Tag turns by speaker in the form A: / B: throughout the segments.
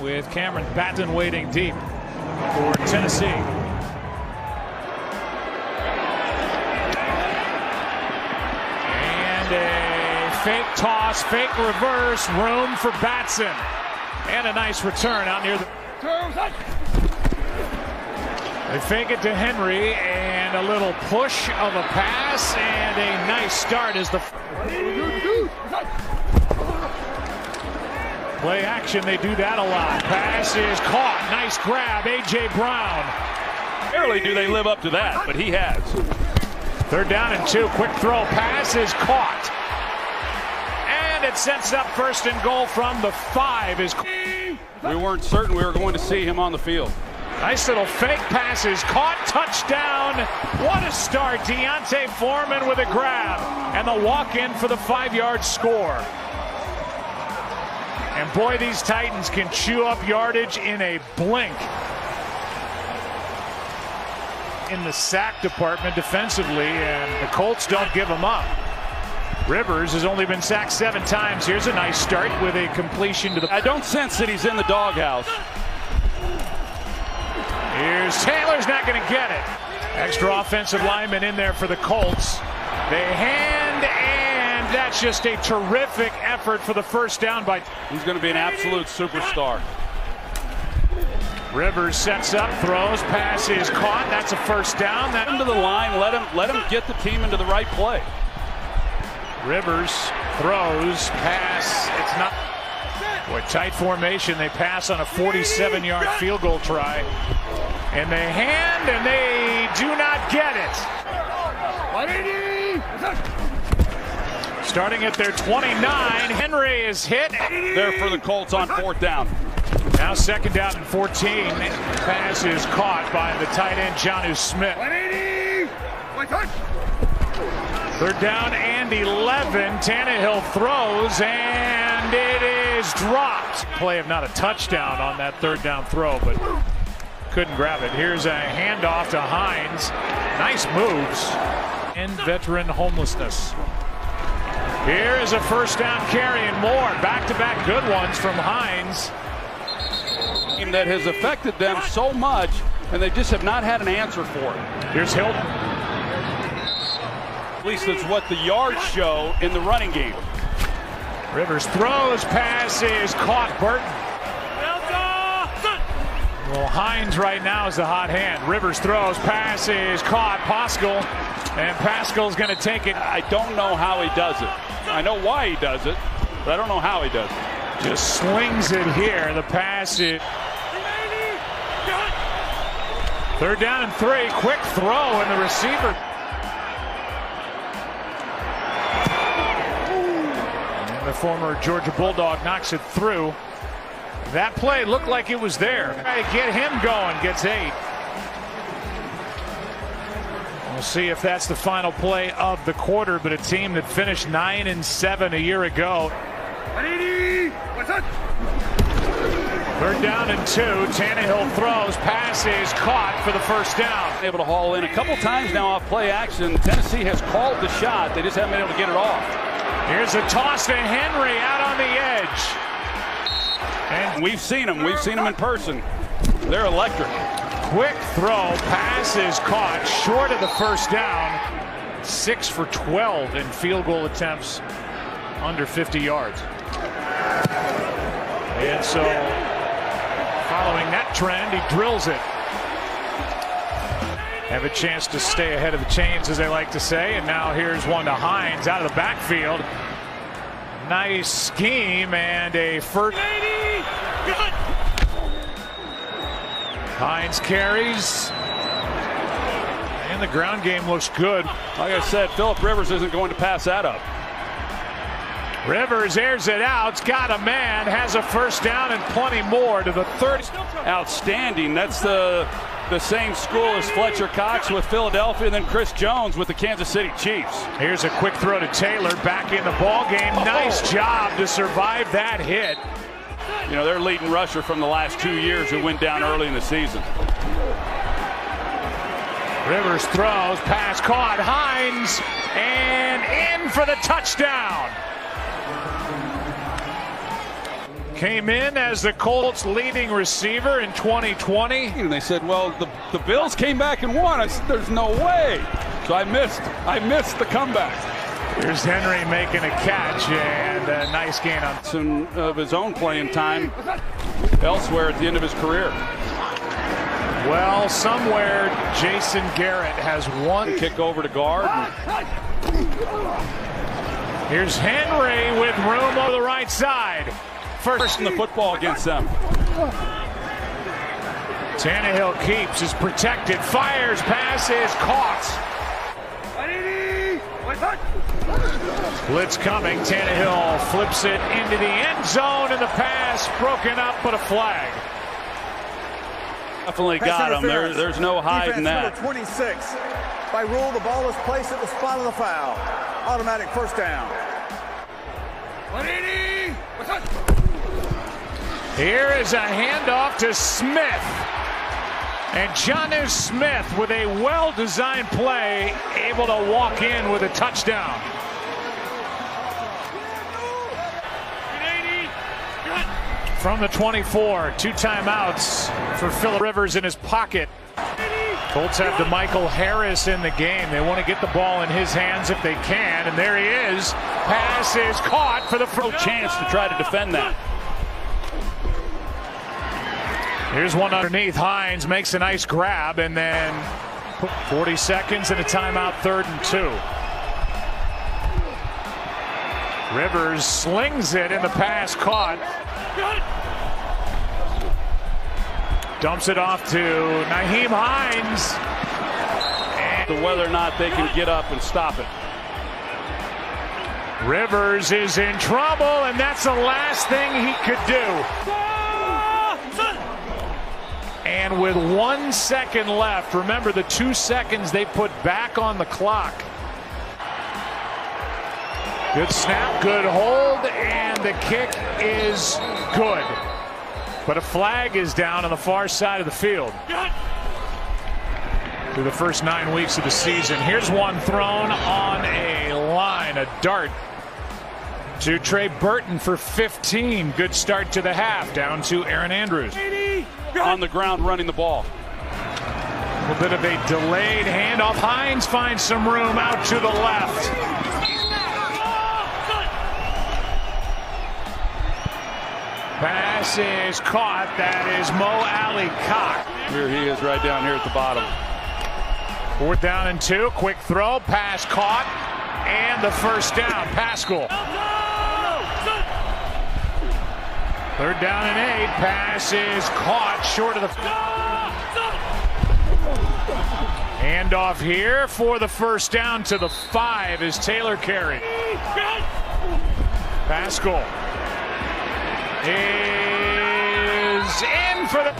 A: with Cameron Batson waiting deep for Tennessee. And a fake toss, fake reverse, room for Batson. And a nice return out near the. They fake it to Henry and a little push of a pass and a nice start as the play action. They do that a lot. Pass is caught. Nice grab. A.J. Brown.
B: Rarely do they live up to that, but he has.
A: Third down and two. Quick throw. Pass is caught. And it sets up first and goal from the five. Is
B: We weren't certain we were going to see him on the field.
A: Nice little fake passes, caught, touchdown. What a start. D'Onta Foreman with a grab and the walk in for the five yard score. And boy, these Titans can chew up yardage in a blink. In the sack department defensively, and the Colts don't give them up. Rivers has only been sacked seven times. Here's a nice start with a completion to the.
B: I don't sense that he's in the doghouse.
A: Here's Taylor's not going to get it. Extra offensive lineman in there for the Colts. They hand and that's just a terrific effort for the first down by.
B: He's going to be an absolute superstar.
A: Rivers sets up, throws, pass is caught. That's a first down. That
B: into the line. Let him let him get the team into the right play.
A: Rivers throws, pass. It's not. Boy, tight formation. They pass on a 47-yard field goal try. And they hand, and they do not get it. Starting at their 29, Henry is hit.
B: There for the Colts on fourth down.
A: Now second down and 14. Pass is caught by the tight end, Jonnu Smith. Third down and 11. Tannehill throws, and it is dropped. Play of not a touchdown on that third down throw, but couldn't grab it. Here's a handoff to Hines. Nice moves. And veteran homelessness. Here is a first down carry and more. Back-to-back good ones from Hines.
B: That has affected them so much, and they just have not had an answer for it.
A: Here's Hilton.
B: At least that's what the yards show in the running game.
A: Rivers throws, pass is caught. Burton. Well, Hines right now is the hot hand. Rivers throws, pass is caught. Pascal, and Pascal's going to take it.
B: I don't know how he does it. I know why he does it, but I don't know how he does it.
A: Just slings it here. The pass is. Third down and three. Quick throw, and the receiver. And the former Georgia Bulldog knocks it through. That play looked like it was there. Get him going. Gets eight. We'll see if that's the final play of the quarter, but a team that finished 9 and 7 a year ago. Third down and two. Tannehill throws. Pass is caught for the first down.
B: Able to haul in a couple times now off play action. Tennessee has called the shot. They just haven't been able to get it off.
A: Here's a toss to Henry out on the edge.
B: And we've seen them. We've seen them in person. They're electric.
A: Quick throw. Pass is caught short of the first down. Six for 12 in field goal attempts under 50 yards. And so following that trend, he drills it. Have a chance to stay ahead of the chains, as they like to say. And now here's one to Hines out of the backfield. Nice scheme and a first. Hines carries. And the ground game looks good.
B: Like I said, Philip Rivers isn't going to pass that up.
A: Rivers airs it out. It's got a man, has a first down and plenty more to the 30.
B: Outstanding. That's the the same school as Fletcher Cox with Philadelphia and then Chris Jones with the Kansas City Chiefs.
A: Here's a quick throw to Taylor back in the ball game. Nice job to survive that hit.
B: You know, their leading rusher from the last two years who went down early in the season.
A: Rivers throws, pass caught, Hines, and in for the touchdown. came in as the Colts leading receiver in 2020.
B: And they said, well, the, the Bills came back and won. I said, there's no way. So I missed. I missed the comeback.
A: Here's Henry making a catch and a nice gain on
B: some of his own playing time elsewhere at the end of his career.
A: Well, somewhere Jason Garrett has one
B: kick over to guard.
A: Here's Henry with room on the right side.
B: First in the football against them.
A: Tannehill keeps, is protected, fires, passes, caught. Blitz coming. Tannehill flips it into the end zone, and the pass broken up, but a flag.
B: Definitely got him. There, there's no hiding that.
C: 26. By rule, the ball is placed at the spot of the foul. Automatic first down.
A: Here is a handoff to Smith. And Jonnu Smith with a well-designed play, able to walk in with a touchdown. From the 24, two timeouts for Philip Rivers in his pocket. Colts have DeMichael Harris in the game. They want to get the ball in his hands if they can, and there he is. Pass is caught for the first
B: chance to try to defend that.
A: Here's one underneath. Hines makes a nice grab, and then 40 seconds and a timeout, third and two. Rivers slings it in the pass caught. Dumps it off to Nyheim Hines.
B: And whether or not they can get up and stop it.
A: Rivers is in trouble, and that's the last thing he could do. And with one second left, remember the two seconds they put back on the clock. Good snap, good hold, and the kick is good. But a flag is down on the far side of the field. Through the first nine weeks of the season. Here's one thrown on a line, a dart to Trey Burton for 15. Good start to the half. Down to Aaron Andrews.
B: On the ground running the ball.
A: A little bit of a delayed handoff. Hines finds some room out to the left. Pass is caught. That is Mo Alie-Cox.
B: Here he is right down here at the bottom.
A: Fourth down and two. Quick throw. Pass caught. And the first down. Pascal. Third down and eight. Pass is caught short of the. Handoff here for the first down to the five is Taylor Carey. Pascal is in for the.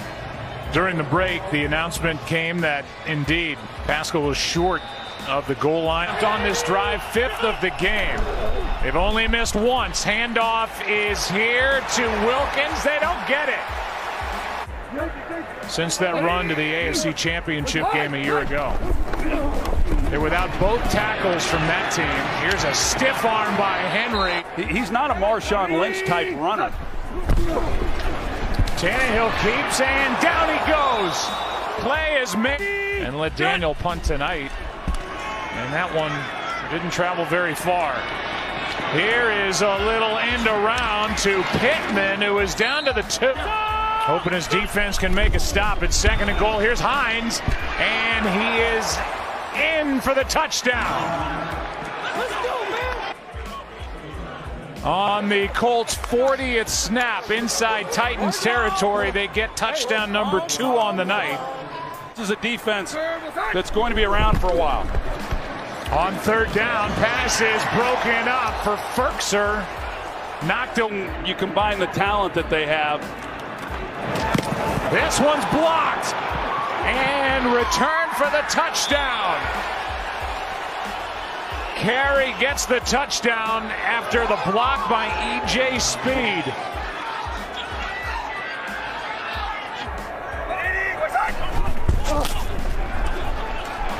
A: During the break, the announcement came that indeed Pascal was short of the goal line on this drive, fifth of the game. They've only missed once. Handoff is here to Wilkins. They don't get it. Since that run to the AFC Championship game a year ago. They're without both tackles from that team. Here's a stiff arm by Henry.
B: He's not a Marshawn Lynch type runner.
A: Tannehill keeps and down he goes. Play is made. And let Daniel punt tonight. And that one didn't travel very far. Here is a little end around to Pittman, who is down to the two. Hoping his defense can make a stop at second and goal. Here's Hines, and he is in for the touchdown. On the Colts' 40th snap inside Titans territory, they get touchdown number two on the night.
B: This is a defense that's going to be around for a while.
A: On third down, pass is broken up for Firkser. Knocked him.
B: You combine the talent that they have.
A: This one's blocked. And return for the touchdown. Carrie gets the touchdown after the block by E.J. Speed.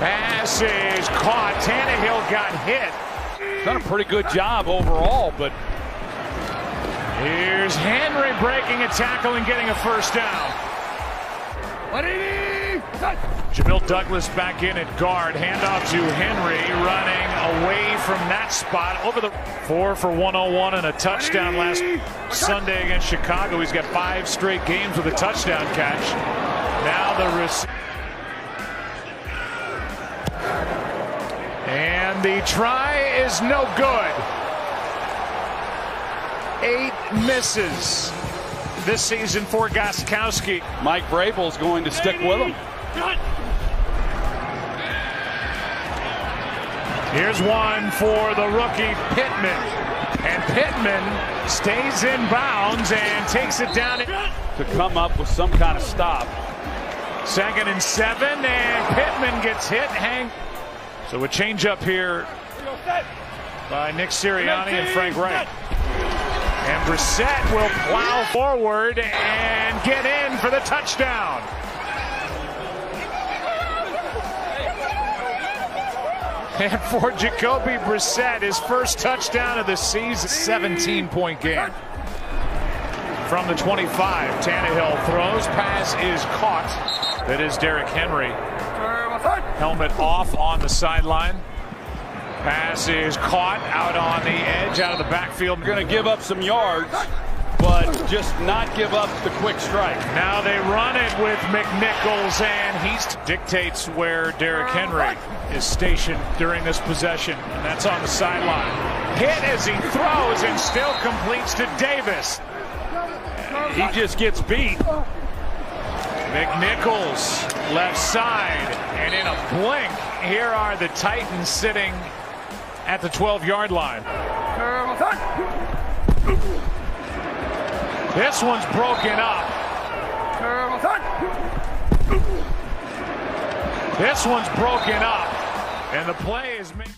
A: Pass is caught. Tannehill got hit.
B: Done a pretty good job overall, but
A: Here's Henry breaking a tackle and getting a first down. Jamil Douglas back in at guard. Handoff to Henry, running away from that spot. Over the four for 101 and a touchdown last Sunday against Chicago. He's got five straight games with a touchdown catch. Now the receiver. And the try is no good. Eight misses this season for Gostkowski.
B: Mike Vrabel's going to stick with him.
A: Here's one for the rookie Pittman. And Pittman stays in bounds and takes it down
B: to come up with some kind of stop.
A: Second and seven, and Pittman gets hit. Hang. So a change up here by Nick Sirianni and Frank Reich. And Brissett will plow forward and get in for the touchdown. And for Jacoby Brissett, his first touchdown of the season, 17-point game. From the 25, Tannehill throws, pass is caught. That is Derrick Henry. Helmet off on the sideline. Pass is caught out on the edge, out of the backfield.
B: Going to give up some yards, but just not give up the quick strike.
A: Now they run it with McNichols, and he dictates where Derrick Henry is stationed during this possession, and that's on the sideline. Hit as he throws and still completes to Davis.
B: He just gets beat.
A: McNichols left side, and in a blink, here are the Titans sitting at the 12-yard line. This one's broken up. This one's broken up, and the play is made.